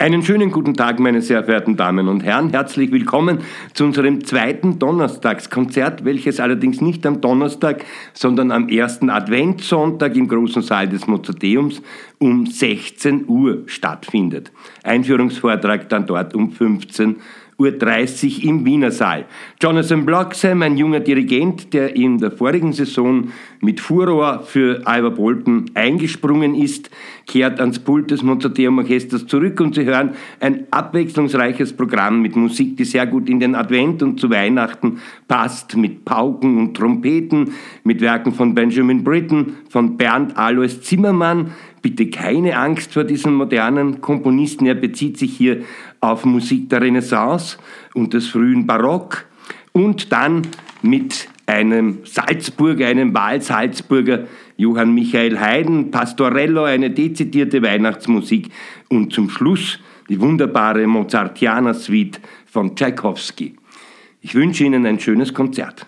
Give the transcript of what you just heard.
Einen schönen guten Tag, meine sehr verehrten Damen und Herren. Herzlich willkommen zu unserem zweiten Donnerstagskonzert, welches allerdings nicht am Donnerstag, sondern am ersten Adventssonntag im großen Saal des Mozarteums um 16 Uhr stattfindet. Einführungsvortrag dann dort um 15 Uhr. Uhr 30 im Wiener Saal. Jonathan Bloxham, ein junger Dirigent, der in der vorigen Saison mit Furor für Ivor Bolton eingesprungen ist, kehrt ans Pult des Mozarteum Orchesters zurück und Sie hören ein abwechslungsreiches Programm mit Musik, die sehr gut in den Advent und zu Weihnachten passt, mit Pauken und Trompeten, mit Werken von Benjamin Britten, von Bernd Alois Zimmermann, Bitte keine Angst vor diesen modernen Komponisten. Er bezieht sich hier auf Musik der Renaissance und des frühen Barock und dann mit einem Salzburger, einem Wahlsalzburger, Johann Michael Haydn, Pastorello, eine dezidierte Weihnachtsmusik und zum Schluss die wunderbare Mozartianer Suite von Tchaikovsky. Ich wünsche Ihnen ein schönes Konzert.